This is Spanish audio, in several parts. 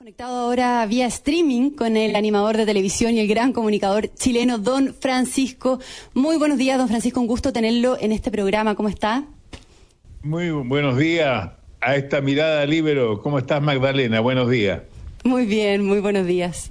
conectado ahora vía streaming con el animador de televisión y el gran comunicador chileno, don Francisco. Muy buenos días, don Francisco, un gusto tenerlo en este programa. ¿Cómo está? Muy buenos días a esta mirada libero. ¿Cómo estás, Magdalena? Buenos días. Muy bien, muy buenos días.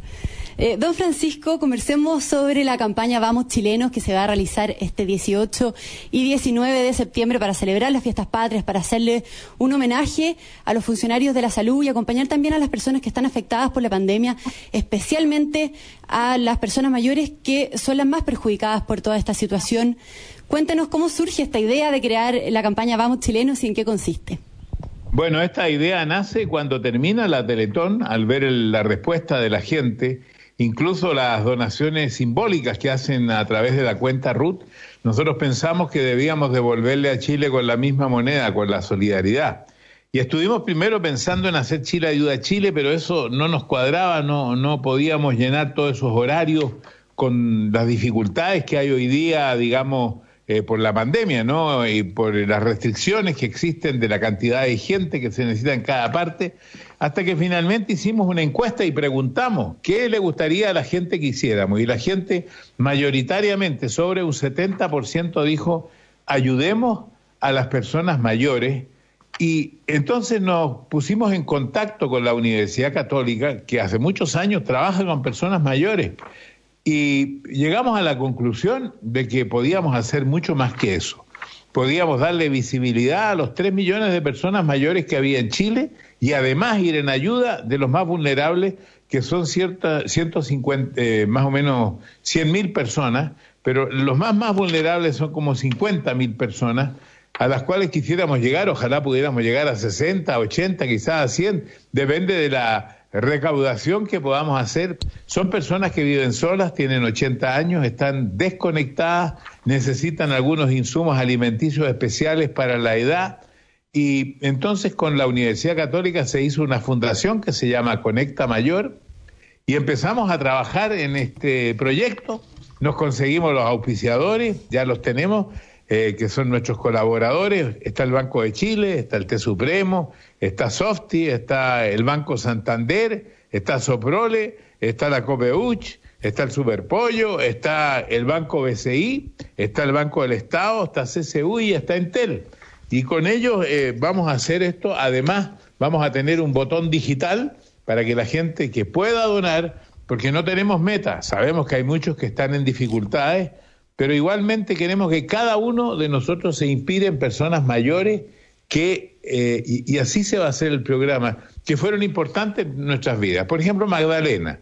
Eh, don Francisco, conversemos sobre la campaña Vamos Chilenos que se va a realizar este 18 y 19 de septiembre para celebrar las fiestas patrias, para hacerle un homenaje a los funcionarios de la salud y acompañar también a las personas que están afectadas por la pandemia, especialmente a las personas mayores que son las más perjudicadas por toda esta situación. Cuéntenos cómo surge esta idea de crear la campaña Vamos Chilenos y en qué consiste. Bueno, esta idea nace cuando termina la Teletón, al ver la respuesta de la gente incluso las donaciones simbólicas que hacen a través de la cuenta RUT, nosotros pensamos que debíamos devolverle a Chile con la misma moneda, con la solidaridad. Y estuvimos primero pensando en hacer Chile Ayuda a Chile, pero eso no nos cuadraba, no, no podíamos llenar todos esos horarios con las dificultades que hay hoy día, digamos, eh, por la pandemia, ¿no? Y por las restricciones que existen de la cantidad de gente que se necesita en cada parte, hasta que finalmente hicimos una encuesta y preguntamos qué le gustaría a la gente que hiciéramos. Y la gente mayoritariamente, sobre un 70%, dijo, ayudemos a las personas mayores. Y entonces nos pusimos en contacto con la Universidad Católica, que hace muchos años trabaja con personas mayores. Y llegamos a la conclusión de que podíamos hacer mucho más que eso. Podíamos darle visibilidad a los 3 millones de personas mayores que había en Chile y además ir en ayuda de los más vulnerables, que son cierta, 150, eh, más o menos 100 mil personas, pero los más, más vulnerables son como 50 mil personas a las cuales quisiéramos llegar, ojalá pudiéramos llegar a 60, 80, quizás a 100, depende de la recaudación que podamos hacer. Son personas que viven solas, tienen 80 años, están desconectadas, necesitan algunos insumos alimenticios especiales para la edad. Y entonces con la Universidad Católica se hizo una fundación que se llama Conecta Mayor y empezamos a trabajar en este proyecto. Nos conseguimos los auspiciadores, ya los tenemos, eh, que son nuestros colaboradores. Está el Banco de Chile, está el T Supremo, está Softi, está el Banco Santander, está Soprole, está la Copeuch, está el Superpollo, está el Banco BCI, está el Banco del Estado, está CCU y está Entel. Y con ellos eh, vamos a hacer esto. Además, vamos a tener un botón digital para que la gente que pueda donar, porque no tenemos meta, sabemos que hay muchos que están en dificultades, pero igualmente queremos que cada uno de nosotros se inspire en personas mayores que, eh, y, así se va a hacer el programa, que fueron importantes en nuestras vidas. Por ejemplo, Magdalena,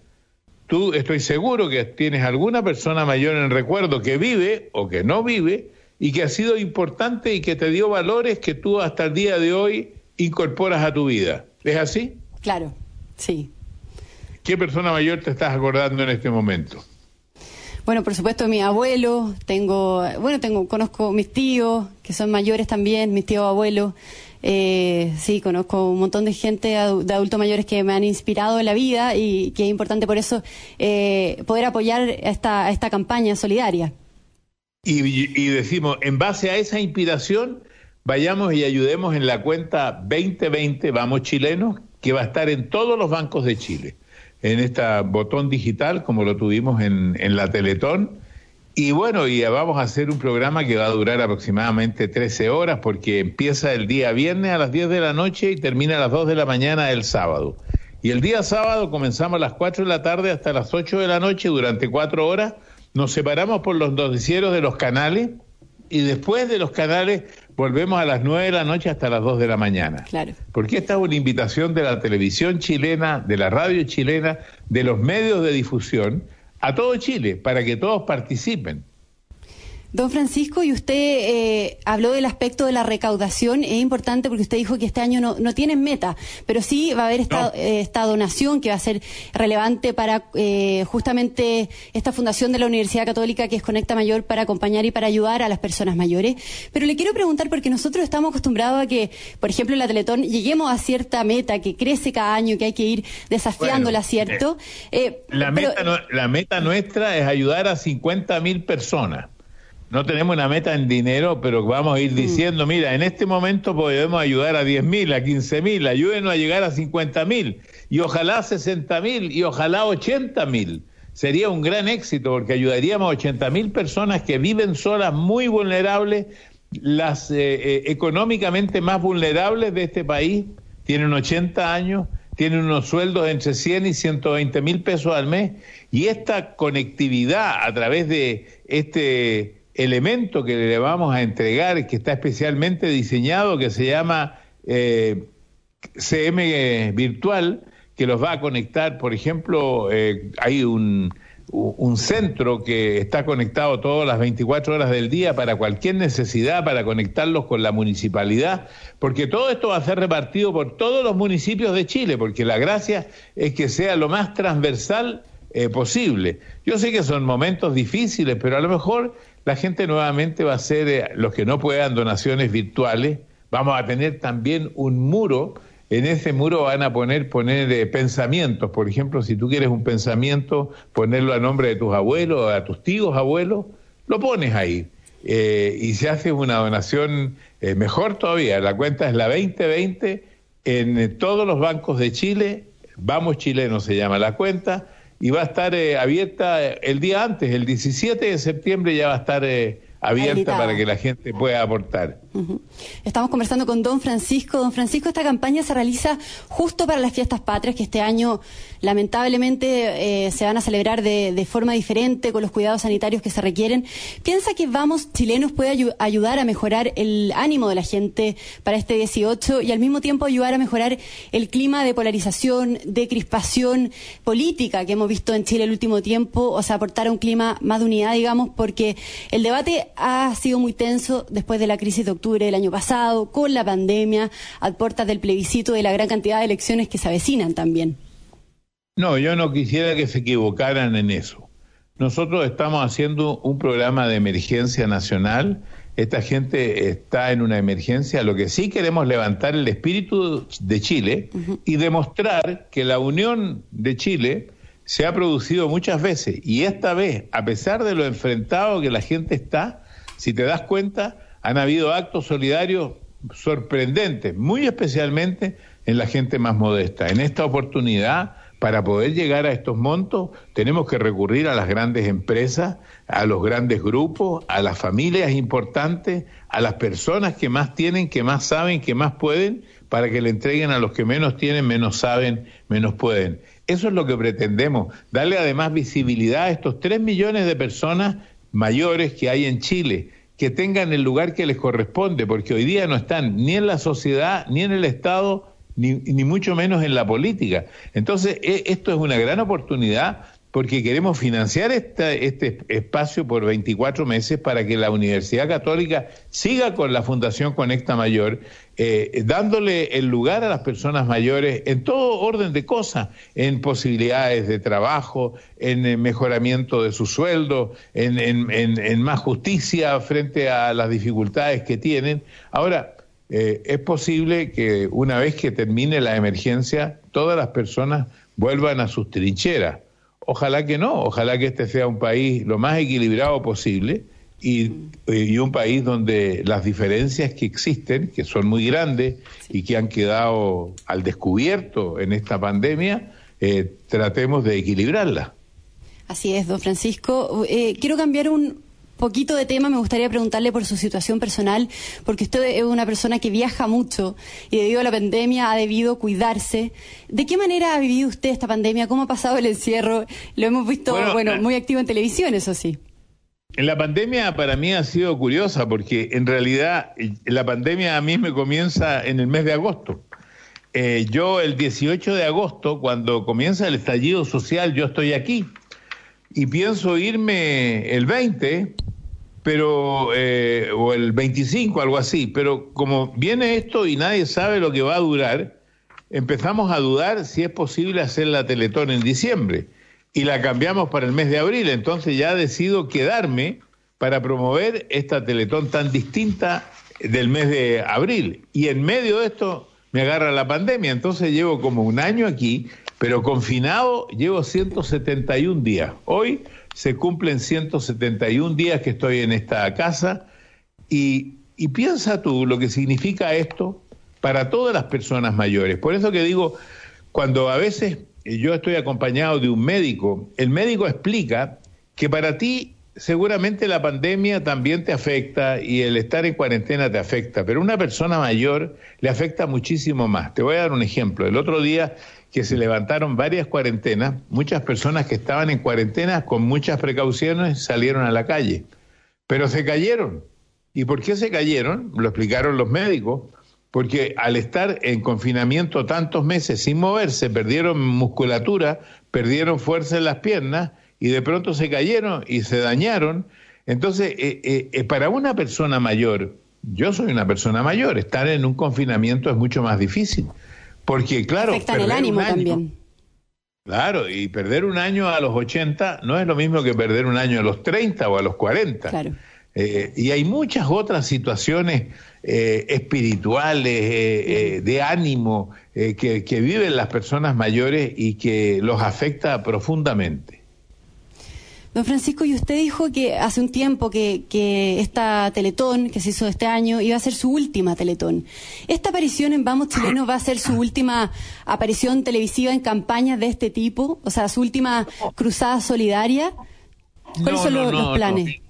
tú estoy seguro que tienes alguna persona mayor en recuerdo que vive o que no vive y que ha sido importante y que te dio valores que tú hasta el día de hoy incorporas a tu vida. ¿Es así? Claro, sí. ¿Qué persona mayor te estás acordando en este momento? Bueno, por supuesto, mi abuelo, tengo, bueno, tengo, conozco mis tíos, que son mayores también, mis tíos abuelos. Eh, sí, conozco un montón de gente, de adultos mayores que me han inspirado en la vida y que es importante por eso eh, poder apoyar esta, esta campaña solidaria. Y, y, decimos, en base a esa inspiración, vayamos y ayudemos en la cuenta 2020 Vamos Chilenos, que va a estar en todos los bancos de Chile en este botón digital como lo tuvimos en, en la Teletón. Y bueno, y vamos a hacer un programa que va a durar aproximadamente 13 horas porque empieza el día viernes a las 10 de la noche y termina a las 2 de la mañana el sábado. Y el día sábado comenzamos a las 4 de la tarde hasta las 8 de la noche durante 4 horas. Nos separamos por los noticieros de los canales y después de los canales volvemos a las 9 de la noche hasta las 2 de la mañana. Claro. Porque esta es una invitación de la televisión chilena, de la radio chilena, de los medios de difusión a todo Chile, para que todos participen. Don Francisco, y usted eh, habló del aspecto de la recaudación, es importante porque usted dijo que este año no, no tienen meta, pero sí va a haber esta, eh, esta donación que va a ser relevante para eh, justamente esta fundación de la Universidad Católica que es Conecta Mayor para acompañar y para ayudar a las personas mayores. Pero le quiero preguntar, porque nosotros estamos acostumbrados a que, por ejemplo, en la Teletón lleguemos a cierta meta que crece cada año, que hay que ir desafiándola, ¿cierto? la, meta la meta nuestra es ayudar a 50 mil personas. No tenemos una meta en dinero, pero vamos a ir mm. diciendo, mira, en este momento podemos ayudar a 10 mil, a 15 mil, ayúdenos a llegar a 50 mil, y ojalá 60 mil, y ojalá 80 mil. Sería un gran éxito porque ayudaríamos a 80 mil personas que viven solas, muy vulnerables, las eh, eh, económicamente más vulnerables de este país, tienen 80 años, tienen unos sueldos entre 100 y 120 mil pesos al mes, y esta conectividad a través de este elemento que le vamos a entregar, que está especialmente diseñado, que se llama eh, CM Virtual, que los va a conectar, por ejemplo, eh, hay un, centro que está conectado todas las 24 horas del día para cualquier necesidad, para conectarlos con la municipalidad, porque todo esto va a ser repartido por todos los municipios de Chile, porque la gracia es que sea lo más transversal eh, posible. Yo sé que son momentos difíciles, pero a lo mejor la gente nuevamente va a ser, eh, los que no puedan donaciones virtuales, vamos a tener también un muro. En ese muro van a poner, poner eh, pensamientos. Por ejemplo, si tú quieres un pensamiento, ponerlo a nombre de tus abuelos, a tus tíos abuelos, lo pones ahí. Eh, y se hace una donación mejor todavía. La cuenta es la 2020 en todos los bancos de Chile. Vamos Chileno se llama la cuenta y va a estar eh, abierta el día antes, el 17 de septiembre ya va a estar eh, abierta para que la gente pueda aportar. Estamos conversando con don Francisco. Don Francisco, esta campaña se realiza justo para las fiestas patrias, que este año lamentablemente eh, se van a celebrar de, forma diferente, con los cuidados sanitarios que se requieren. ¿Piensa que Vamos Chilenos puede ayudar a mejorar el ánimo de la gente para este 18 y al mismo tiempo ayudar a mejorar el clima de polarización, de crispación política que hemos visto en Chile el último tiempo? O sea, aportar a un clima más de unidad, digamos, porque el debate ha sido muy tenso después de la crisis de octubre del año pasado, con la pandemia, a puertas del plebiscito de la gran cantidad de elecciones que se avecinan también. No, yo no quisiera que se equivocaran en eso. Nosotros estamos haciendo un programa de emergencia nacional. Esta gente está en una emergencia. Lo que sí queremos levantar el espíritu de Chile y demostrar que la unión de Chile se ha producido muchas veces. Y esta vez, a pesar de lo enfrentado que la gente está, si te das cuenta, han habido actos solidarios sorprendentes, muy especialmente en la gente más modesta. En esta oportunidad, para poder llegar a estos montos, tenemos que recurrir a las grandes empresas, a los grandes grupos, a las familias importantes, a las personas que más tienen, que más saben, que más pueden, para que le entreguen a los que menos tienen, menos saben, menos pueden. Eso es lo que pretendemos, darle además visibilidad a estos tres millones de personas mayores que hay en Chile que tengan el lugar que les corresponde, porque hoy día no están ni en la sociedad, ni en el Estado, ni, ni mucho menos en la política. Entonces, e, esto es una gran oportunidad porque queremos financiar este espacio por 24 meses para que la Universidad Católica siga con la Fundación Conecta Mayor, eh, dándole el lugar a las personas mayores en todo orden de cosas, en posibilidades de trabajo, en mejoramiento de su sueldo, en, en, más justicia frente a las dificultades que tienen. Ahora, eh, es posible que una vez que termine la emergencia, todas las personas vuelvan a sus trincheras Ojalá que no, ojalá que este sea un país lo más equilibrado posible y, un país donde las diferencias que existen, que son muy grandes y que han quedado al descubierto en esta pandemia, eh, tratemos de equilibrarlas. Así es, don Francisco. Eh, quiero cambiar un, poquito de tema, me gustaría preguntarle por su situación personal, porque usted es una persona que viaja mucho y debido a la pandemia ha debido cuidarse. ¿De qué manera ha vivido usted esta pandemia? ¿Cómo ha pasado el encierro? Lo hemos visto, bueno, eh, muy activo en televisión, eso sí. La pandemia para mí ha sido curiosa porque en realidad eh, la pandemia a mí me comienza en el mes de agosto. Eh, yo el 18 de agosto, cuando comienza el estallido social, yo estoy aquí y pienso irme el 20 pero eh, o el 25, algo así, pero como viene esto y nadie sabe lo que va a durar, empezamos a dudar si es posible hacer la Teletón en diciembre. Y la cambiamos para el mes de abril, entonces ya decido quedarme para promover esta Teletón tan distinta del mes de abril. Y en medio de esto me agarra la pandemia, entonces llevo como un año aquí pero confinado llevo 171 días. Hoy se cumplen 171 días que estoy en esta casa y, piensa tú lo que significa esto para todas las personas mayores. Por eso que digo, cuando a veces yo estoy acompañado de un médico, el médico explica que para ti seguramente la pandemia también te afecta y el estar en cuarentena te afecta, pero una persona mayor le afecta muchísimo más. Te voy a dar un ejemplo. El otro día que se levantaron varias cuarentenas, muchas personas que estaban en cuarentena con muchas precauciones salieron a la calle, pero se cayeron. ¿Y por qué se cayeron? Lo explicaron los médicos. Porque al estar en confinamiento tantos meses sin moverse, perdieron musculatura, perdieron fuerza en las piernas y de pronto se cayeron y se dañaron. Entonces, eh, eh, eh, para una persona mayor, yo soy una persona mayor, estar en un confinamiento es mucho más difícil. Porque, claro. Afecta el ánimo también. Claro, y perder un año a los 80 no es lo mismo que perder un año a los 30 o a los 40. Claro. y hay muchas otras situaciones espirituales, de ánimo, que, que viven las personas mayores y que los afecta profundamente. Don Francisco, y usted dijo que hace un tiempo que, que esta Teletón que se hizo este año iba a ser su última Teletón. ¿Esta aparición en Vamos Chileno va a ser su última aparición televisiva en campañas de este tipo? O sea, su última cruzada solidaria. ¿Cuáles son los, planes?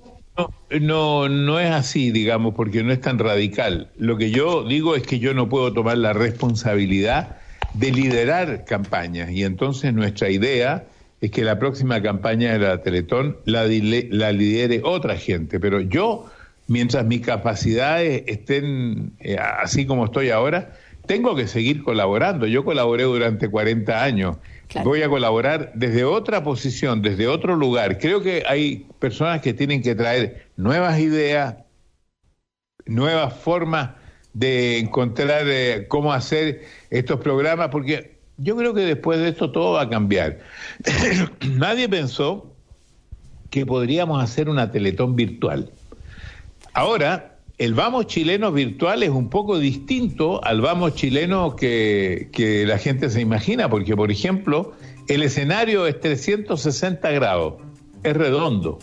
No, no es así, digamos, porque no es tan radical. Lo que yo digo es que yo no puedo tomar la responsabilidad de liderar campañas y entonces nuestra idea es que la próxima campaña de la Teletón la, la lidere otra gente, pero yo, mientras mis capacidades estén eh, así como estoy ahora, tengo que seguir colaborando. Yo colaboré durante 40 años. Voy a colaborar desde otra posición, desde otro lugar. Creo que hay personas que tienen que traer nuevas ideas, nuevas formas de encontrar eh, cómo hacer estos programas, porque yo creo que después de esto todo va a cambiar. Nadie pensó que podríamos hacer una teletón virtual. Ahora, el vamos chileno virtual es un poco distinto al vamos chileno que, que la gente se imagina, porque, por ejemplo, el escenario es 360 grados, es redondo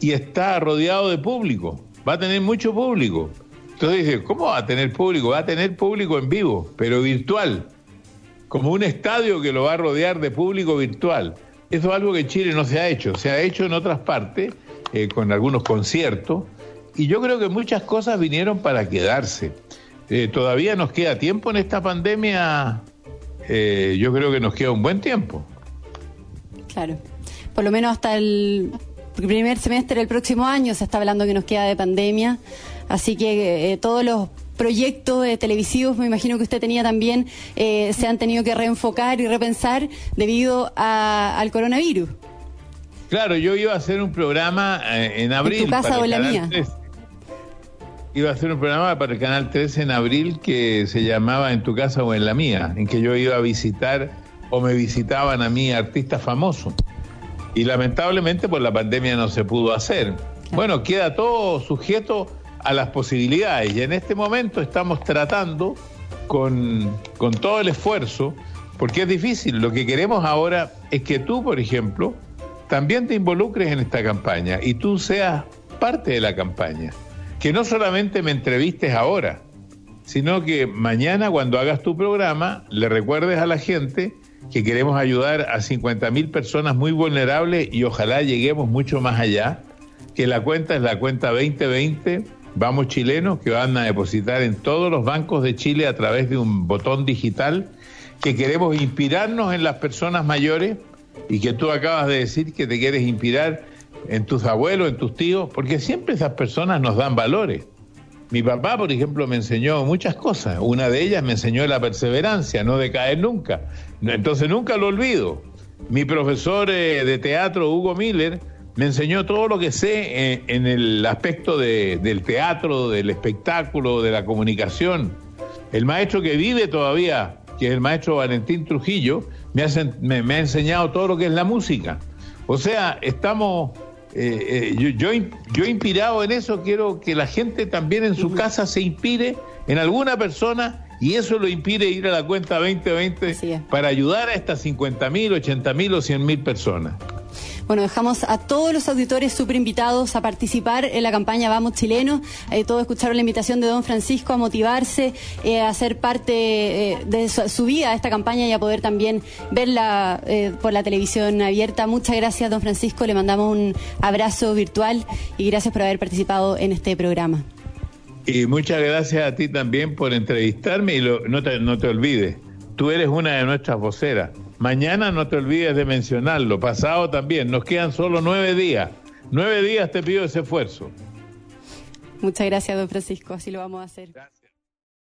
y está rodeado de público, va a tener mucho público. Entonces dice, ¿cómo va a tener público? Va a tener público en vivo, pero virtual como un estadio que lo va a rodear de público virtual. Eso es algo que en Chile no se ha hecho, se ha hecho en otras partes, eh, con algunos conciertos, y yo creo que muchas cosas vinieron para quedarse. Eh, todavía nos queda tiempo en esta pandemia, eh, yo creo que nos queda un buen tiempo. Claro, por lo menos hasta el primer semestre del próximo año se está hablando que nos queda de pandemia, así que todos los proyectos televisivos, me imagino que usted tenía también, eh, se han tenido que reenfocar y repensar debido al coronavirus. Claro, yo iba a hacer un programa eh, en abril. ¿En tu casa o la mía? Iba a hacer un programa para el Canal 13 en abril que se llamaba En tu casa o en la mía, en que yo iba a visitar o me visitaban a mí artistas famosos. Y lamentablemente por la pandemia no se pudo hacer. Bueno, queda todo sujeto a las posibilidades. Y en este momento estamos tratando con, con todo el esfuerzo, porque es difícil. Lo que queremos ahora es que tú, por ejemplo, también te involucres en esta campaña y tú seas parte de la campaña. Que no solamente me entrevistes ahora, sino que mañana cuando hagas tu programa le recuerdes a la gente que queremos ayudar a 50 mil personas muy vulnerables y ojalá lleguemos mucho más allá, que la cuenta es la cuenta 2020 Vamos chilenos que van a depositar en todos los bancos de Chile a través de un botón digital que queremos inspirarnos en las personas mayores y que tú acabas de decir que te quieres inspirar en tus abuelos, en tus tíos, porque siempre esas personas nos dan valores. Mi papá, por ejemplo, me enseñó muchas cosas. Una de ellas me enseñó la perseverancia, no decaer nunca. Entonces nunca lo olvido. Mi profesor eh, de teatro, Hugo Miller, me enseñó todo lo que sé eh, en, el aspecto del teatro, del espectáculo, de la comunicación. El maestro que vive todavía, que es el maestro Valentín Trujillo, me, ha enseñado todo lo que es la música. O sea, estamos, eh, eh, yo, yo, inspirado en eso, quiero que la gente también en su casa se inspire en alguna persona y eso lo impide ir a la cuenta 2020 para ayudar a estas 50 mil, 80 mil o 100 mil personas. Bueno, dejamos a todos los auditores súper invitados a participar en la campaña Vamos Chilenos. Eh, todos escucharon la invitación de don Francisco a motivarse, eh, a ser parte eh, de su, vida esta campaña y a poder también verla por la televisión abierta. Muchas gracias, don Francisco. Le mandamos un abrazo virtual y gracias por haber participado en este programa. Y muchas gracias a ti también por entrevistarme y te, no te olvides, tú eres una de nuestras voceras. Mañana no te olvides de mencionarlo, pasado también, nos quedan solo nueve días. Nueve días te pido ese esfuerzo. Muchas gracias, don Francisco, así lo vamos a hacer.